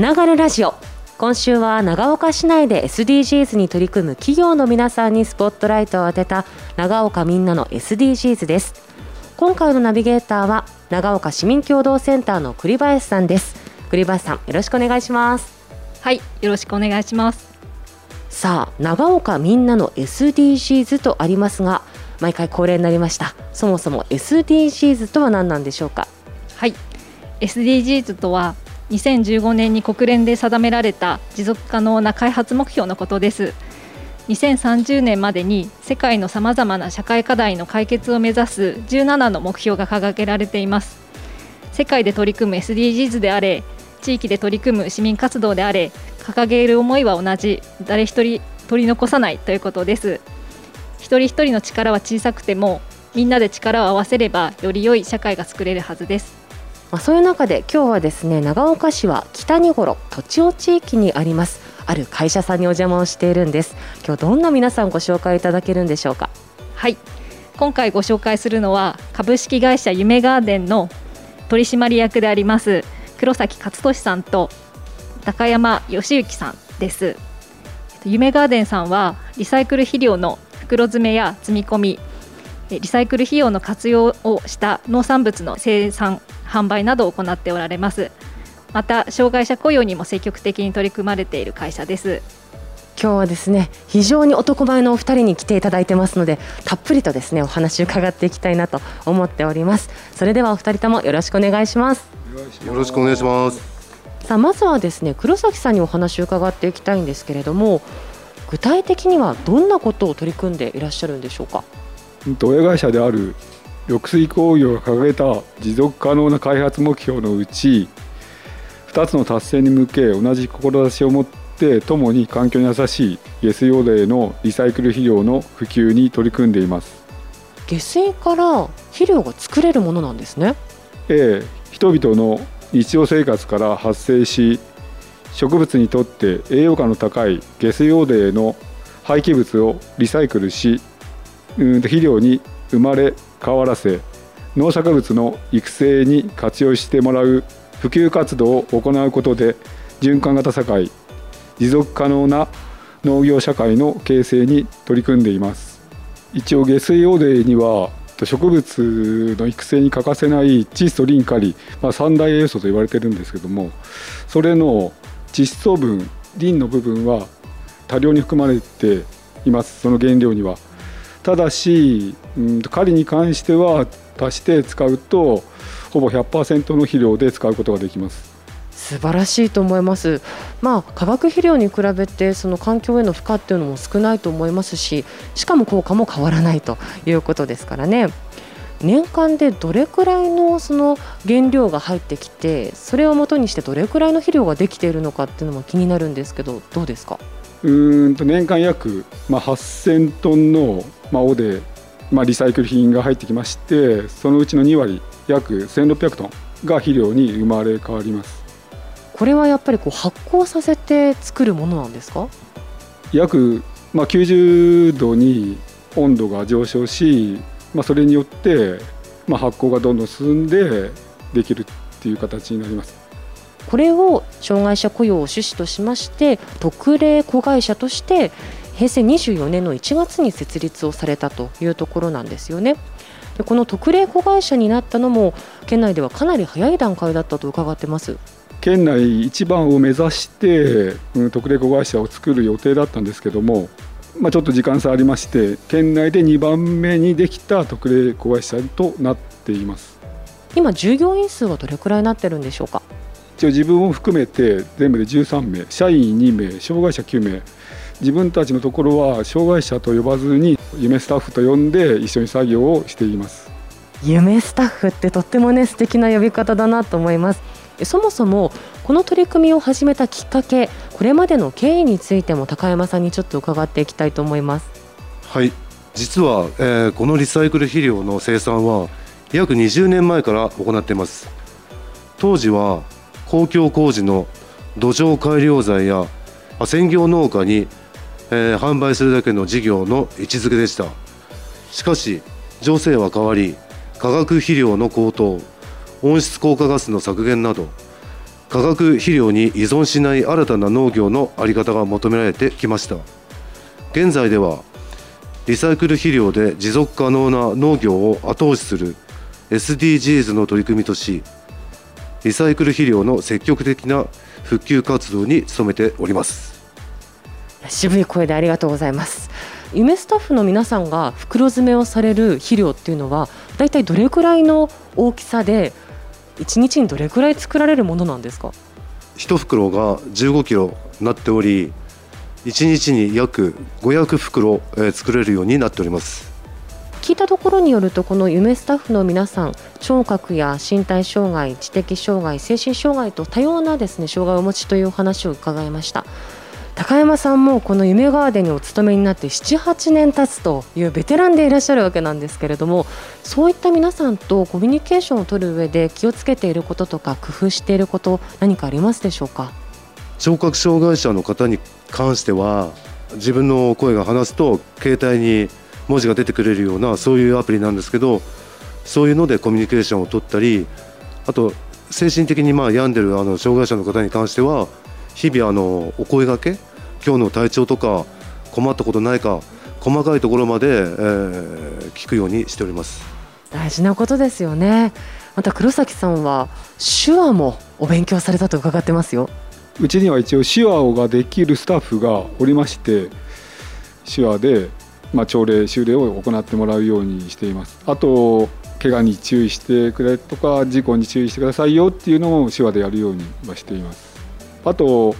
つながるラジオ。今週は長岡市内で SDGs に取り組む企業の皆さんにスポットライトを当てた長岡みんなの SDGs です。今回のナビゲーターは長岡市民共同センターの栗林さんです。栗林さんよろしくお願いします。はい、よろしくお願いします。さあ長岡みんなの SDGs とありますが毎回恒例になりました。そもそも SDGs とは何なんでしょうか？はい、SDGs とは2015年に国連で定められた持続可能な開発目標のことです。2030年までに世界のさまざまな社会課題の解決を目指す17の目標が掲げられています。世界で取り組む SDGs であれ、地域で取り組む市民活動であれ、掲げる思いは同じ、誰一人取り残さないということです。一人一人の力は小さくてもみんなで力を合わせればより良い社会が作れるはずですまあ、そういう中で今日はですね長岡市は北にごろ土地尾地域にあります。ある会社さんにお邪魔をしているんです。今日どんな皆さんご紹介いただけるんでしょうか？はい。今回ご紹介するのは株式会社夢ガーデンの取締役であります黒崎勝利さんと高山義之さんです。夢ガーデンさんはリサイクル肥料の袋詰めや積み込みリサイクル費用の活用をした農産物の生産販売などを行っておられます。また障害者雇用にも積極的に取り組まれている会社です。今日はですね非常に男前のお二人に来ていただいてますのでたっぷりとですねお話伺っていきたいなと思っております。それではお二人ともよろしくお願いします。よろしくお願いします。さあまずはですね黒崎さんにお話を伺っていきたいんですけれども具体的にはどんなことを取り組んでいらっしゃるんでしょうか？親会社である緑水工業が掲げた持続可能な開発目標のうち2つの達成に向け同じ志を持って共に環境に優しい下水汚泥のリサイクル肥料の普及に取り組んでいます。下水から肥料が作れるものなんですね A 人々の日常生活から発生し植物にとって栄養価の高い下水汚泥の廃棄物をリサイクルしうん肥料に生まれ変わらせ農作物の育成に活用してもらう普及活動を行うことで循環型社会持続可能な農業社会の形成に取り組んでいます。一応下水汚泥には植物の育成に欠かせない窒素リンカリ、まあ、三大栄養素と言われてるんですけどもそれの窒素分リンの部分は多量に含まれています。その原料にはただし、うん、カリに関しては足して使うとほぼ100%の肥料で使うことができます素晴らしいと思います。まあ化学肥料に比べてその環境への負荷っていうのも少ないと思いますし、しかも効果も変わらないということですからね。年間でどれくらいのその原料が入ってきて、それを元にしてどれくらいの肥料ができているのかっていうのも気になるんですけど、どうですか？うーんと年間約、まあ、8000トンの、まあ、オで、まあ、リサイクル品が入ってきましてそのうちの2割約1600トンが肥料に生まれ変わりますこれはやっぱりこう発酵させて作るものなんですか？約、まあ、90度に温度が上昇し、まあ、それによって、まあ、発酵がどんどん進んでできるっていう形になりますこれを障害者雇用を趣旨としまして特例子会社として平成24年の1月に設立をされたというところなんですよね。でこの特例子会社になったのも県内ではかなり早い段階だったと伺ってます。県内一番を目指して、うん、特例子会社を作る予定だったんですけども、まあ、ちょっと時間差ありまして県内で2番目にできた特例子会社となっています今従業員数はどれくらいになってるんでしょうか？一応自分を含めて全部で13名。社員2名。障害者9名。自分たちのところは障害者と呼ばずに夢スタッフと呼んで一緒に作業をしています。夢スタッフってとってもね素敵な呼び方だなと思います。そもそもこの取り組みを始めたきっかけこれまでの経緯についても高山さんにちょっと伺っていきたいと思います。はい。実は、えー、このリサイクル肥料の生産は約20年前から行っています。当時は公共工事の土壌改良剤や専業農家に、えー、販売するだけの事業の位置づけでした。しかし情勢は変わり化学肥料の高騰温室効果ガスの削減など化学肥料に依存しない新たな農業の在り方が求められてきました。現在ではリサイクル肥料で持続可能な農業を後押しする SDGs の取り組みとしリサイクル肥料の積極的な復旧活動に努めております。渋い声でありがとうございます。夢スタッフの皆さんが袋詰めをされる肥料っていうのはだいたいどれくらいの大きさで1日にどれくらい作られるものなんですか？1袋が15キロなっており1日に約500袋、え作れるようになっております聞いたところによるとこの夢スタッフの皆さん聴覚や身体障害知的障害精神障害と多様なですね障害をお持ちというお話を伺いました。高山さんもこの夢ガーデンにお勤めになって78年経つというベテランでいらっしゃるわけなんですけれどもそういった皆さんとコミュニケーションを取る上で気をつけていることとか工夫していること何かありますでしょうか？聴覚障害者の方に関しては自分の声が話すと携帯に文字が出てくれるようなそういうアプリなんですけどそういうのでコミュニケーションを取ったりあと精神的にまあ病んでるあの障害者の方に関しては日々あのお声がけ今日の体調とか困ったことないか細かいところまで、えー、聞くようにしております。大事なことですよね。また黒崎さんは手話もお勉強されたと伺ってますよ。うちには一応手話ができるスタッフがおりまして手話で、まあ、朝礼修礼を行ってもらうようにしています。あと怪我に注意してくれとか事故に注意してくださいよっていうのを手話でやるようにはしています。あと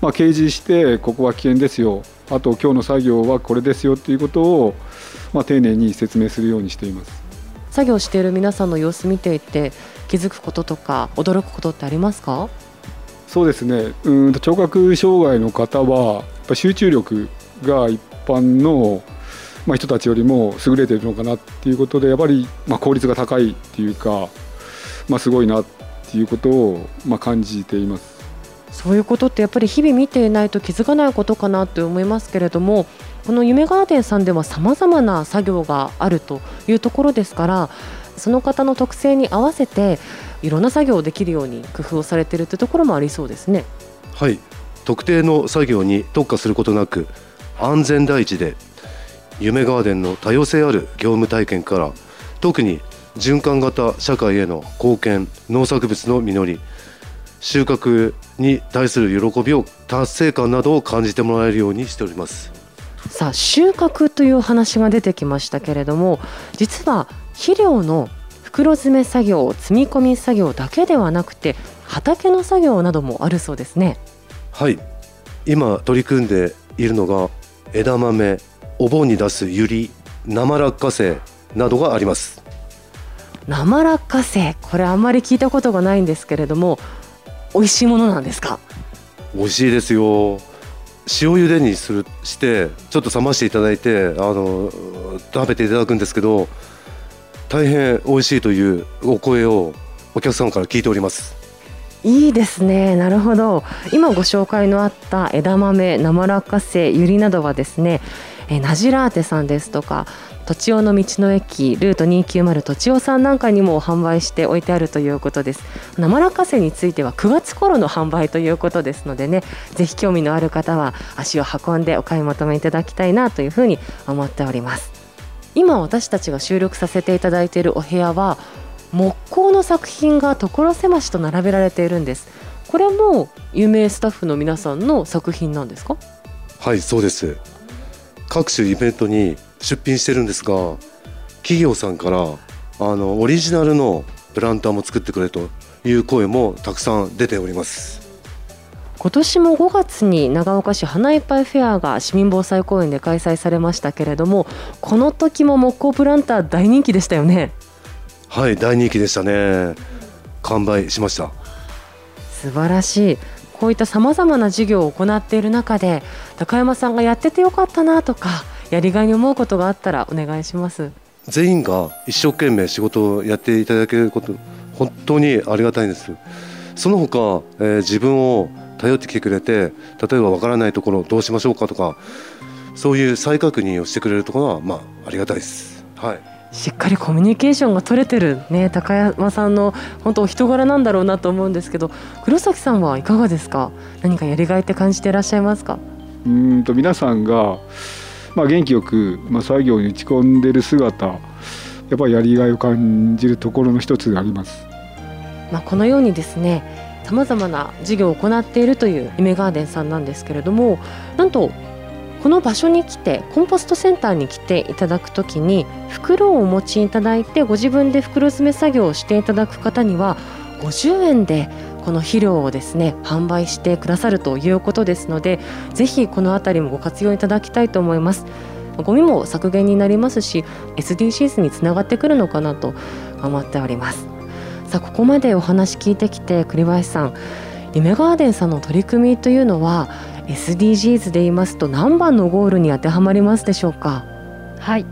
まあ、掲示してここは危険ですよ。あと今日の作業はこれですよっていうことを、まあ、丁寧に説明するようにしています。作業している皆さんの様子見ていて気づくこととか驚くことってありますか？そうですね。うん聴覚障害の方はやっぱ集中力が一般の、まあ、人たちよりも優れているのかなっていうことでやっぱり、まあ、効率が高いっていうか、まあ、すごいなっていうことを、まあ、感じています。そういうことってやっぱり日々見ていないと気づかないことかなと思いますけれどもこの夢ガーデンさんではさまざまな作業があるというところですからその方の特性に合わせていろんな作業をできるように工夫をされているというところもありそうですね。はい特定の作業に特化することなく安全第一で夢ガーデンの多様性ある業務体験から特に循環型社会への貢献農作物の実り収穫に対する喜びを達成感などを感じてもらえるようにしております。さあ収穫という話が出てきましたけれども実は肥料の袋詰め作業積み込み作業だけではなくて畑の作業などもあるそうですね。はい。今取り組んでいるのが枝豆お盆に出すユリ生落花生などがあります。生落花生これあんまり聞いたことがないんですけれども美味しいものなんですか？美味しいですよ。塩茹でにするしてちょっと冷ましていただいてあの食べていただくんですけど大変美味しいというお声をお客様から聞いております。いいですね。なるほど。今ご紹介のあった枝豆生落花生ゆりなどはですねえナジラーテさんですとかとちおの道の駅ルート290とちおさんなんかにも販売して置いてあるということです。生落花生については9月頃の販売ということですのでねぜひ興味のある方は足を運んでお買い求めいただきたいなというふうに思っております。今私たちが収録させていただいているお部屋は木工の作品が所狭しと並べられているんです。これも有名スタッフの皆さんの作品なんですか？はいそうです。各種イベントに出品してるんですが企業さんからあのオリジナルのプランターも作ってくれという声もたくさん出ております。今年も5月に長岡市花いっぱいフェアが市民防災公園で開催されましたけれどもこの時も木工プランター大人気でしたよね。はい大人気でしたね。完売しました。素晴らしいこういったさまざまな事業を行っている中で高山さんがやっててよかったなとかやりがいに思うことがあったらお願いします。全員が一生懸命仕事をやっていただけること本当にありがたいんです。その他、えー、自分を頼ってきてくれて例えばわからないところどうしましょうかとかそういう再確認をしてくれるところはまあありがたいです。はい。しっかりコミュニケーションが取れてる、ね、高山さんの本当お人柄なんだろうなと思うんですけど黒崎さんはいかがですか？何かやりがいって感じていらっしゃいますか？うんと皆さんが、まあ、元気よく、まあ、作業に打ち込んでる姿やっぱりやりがいを感じるところの一つがあります。まあ、このようにですねさまざまな事業を行っているという夢ガーデンさんなんですけれどもなんとこの場所に来てコンポストセンターに来ていただくときに袋をお持ちいただいてご自分で袋詰め作業をしていただく方には50円でこの肥料をですね販売してくださるということですのでぜひこの辺りもご活用いただきたいと思います。ゴミも削減になりますし SDGs につながってくるのかなと思っております。さあここまでお話聞いてきて栗林さん夢ガーデンさんの取り組みというのは SDGs で言いますと何番のゴールに当てはまりますでしょうか？はい、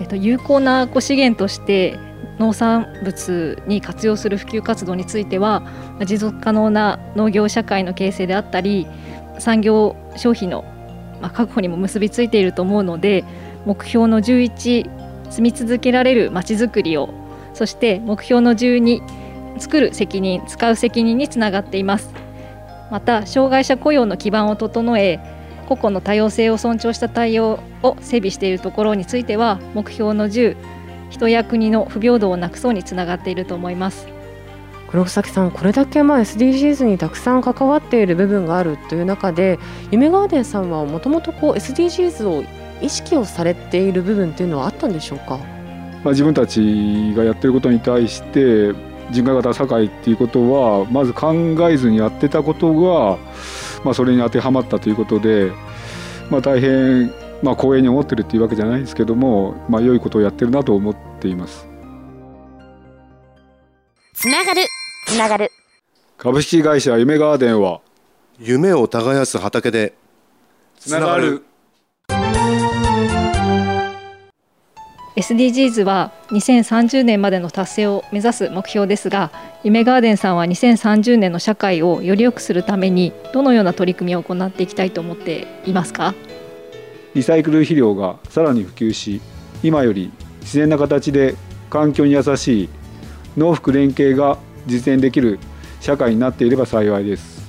えっと、有効な資源として農産物に活用する普及活動については持続可能な農業社会の形成であったり産業消費の確保にも結びついていると思うので目標の11住み続けられるまちづくりをそして目標の12作る責任使う責任につながっています。また障害者雇用の基盤を整え個々の多様性を尊重した対応を整備しているところについては目標の10人や国の不平等をなくそうにつながっていると思います。黒崎さんこれだけまあ SDGs にたくさん関わっている部分があるという中で夢ガーデンさんはもともと SDGs を意識をされている部分っていうのはあったんでしょうか、まあ、自分たちがやってることに対して人海型社会っていうことはまず考えずにやってたことが、まあ、それに当てはまったということで、まあ、大変、まあ、光栄に思ってるっていうわけじゃないですけども、まあ、良いことをやってるなと思っています。つながる。つながる。株式会社夢ガーデンは夢を耕す畑でつながる SDGs は2030年までの達成を目指す目標ですが夢ガーデンさんは2030年の社会をより良くするためにどのような取り組みを行っていきたいと思っていますか？リサイクル肥料がさらに普及し今より自然な形で環境に優しい農福連携が実現できる社会になっていれば幸いです。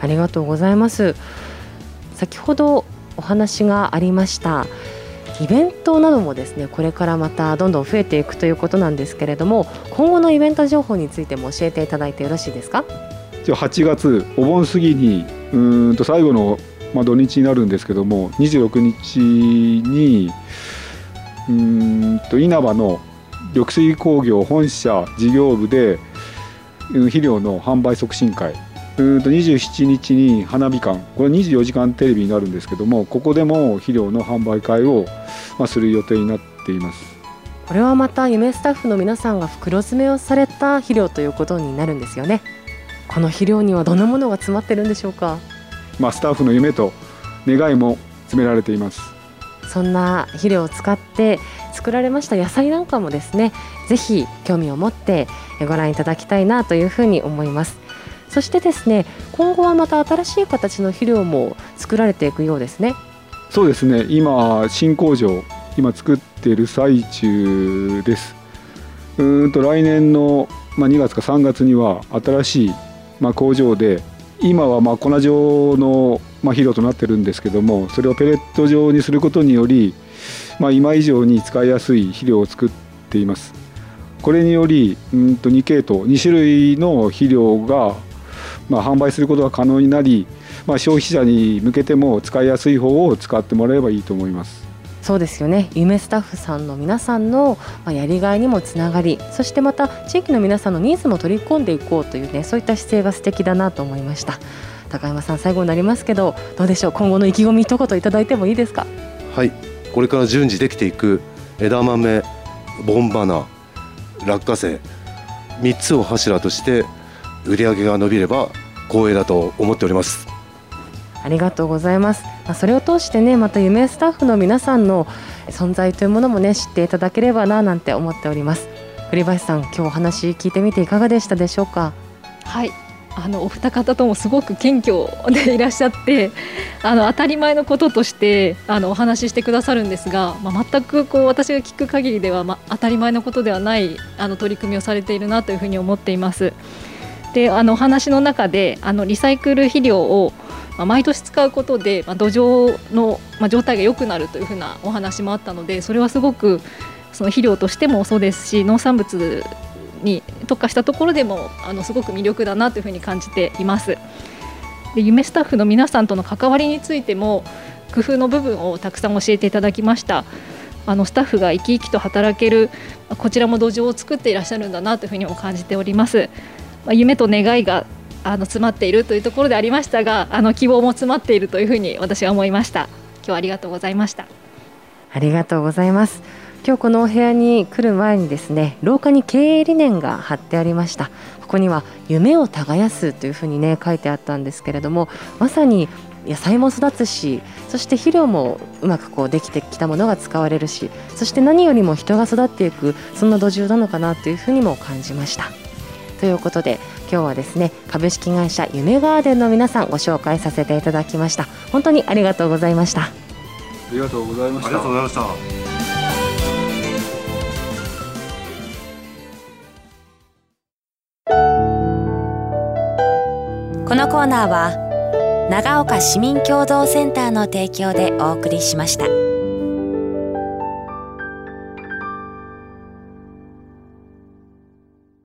ありがとうございます。先ほどお話がありましたイベントなどもですねこれからまたどんどん増えていくということなんですけれども今後のイベント情報についても教えていただいてよろしいですか？8月お盆過ぎにうんと最後の、まあ、土日になるんですけども26日にうんと稲葉の緑水工業本社事業部で肥料の販売促進会うんと27日に花火館。これ24時間テレビになるんですけどもここでも肥料の販売会を、まあ、する予定になっています。これはまた夢スタッフの皆さんが袋詰めをされた肥料ということになるんですよね。この肥料にはどんなものが詰まってるんでしょうか、まあ、スタッフの夢と願いも詰められています。そんな肥料を使って作られました野菜なんかもですねぜひ興味を持ってご覧いただきたいなというふうに思いますそしてですね今後はまた新しい形の肥料も作られていくようですね。そうですね。今新工場今作っている最中です。うんと来年の、まあ、2月か3月には新しい、まあ、工場で今はまあ粉状の、まあ、肥料となってるんですけどもそれをペレット状にすることにより、まあ、今以上に使いやすい肥料を作っています。これによりうんと2系統2種類の肥料がまあ、販売することが可能になり、まあ、消費者に向けても使いやすい方を使ってもらえばいいと思います。そうですよね。夢スタッフさんの皆さんのやりがいにもつながりそしてまた地域の皆さんのニーズも取り込んでいこうというねそういった姿勢が素敵だなと思いました。高山さん最後になりますけどどうでしょう？今後の意気込み一言いただいてもいいですか？はい。これから順次できていく枝豆ボンバナ落花生3つを柱として売り上げが伸びれば光栄だと思っておりますありがとうございます。まあ、それを通してね、また夢スタッフの皆さんの存在というものもね、知っていただければななんて思っております。栗林さん、今日お話聞いてみていかがでしたでしょうか？はい。あのお二方ともすごく謙虚でいらっしゃってあの当たり前のこととしてあのお話ししてくださるんですが、まあ、全くこう私が聞く限りでは、まあ、当たり前のことではないあの取り組みをされているなというふうに思っています。であのお話の中であのリサイクル肥料を、毎年使うことで、まあ、土壌の、まあ、状態が良くなるというふうなお話もあったのでそれはすごくその肥料としてもそうですし農産物に特化したところでもあのすごく魅力だなというふうに感じています。で夢スタッフの皆さんとの関わりについても工夫の部分をたくさん教えていただきました。あのスタッフが生き生きと働けるこちらも土壌を作っていらっしゃるんだなというふうにも感じております。まあ、夢と願いがあの詰まっているというところでありましたがあの希望も詰まっているというふうに私は思いました。今日はありがとうございました。ありがとうございます。今日このお部屋に来る前にですね廊下に経営理念が貼ってありました。ここには夢を耕すというふうにね書いてあったんですけれどもまさに野菜も育つしそして肥料もうまくこうできてきたものが使われるしそして何よりも人が育っていくそんな土壌なのかなというふうにも感じました。ということで今日はですね株式会社夢ガーデンの皆さんご紹介させていただきました。本当にありがとうございました。ありがとうございました。ありがとうございましたこのコーナーは長岡市民共同センターの提供でお送りしました。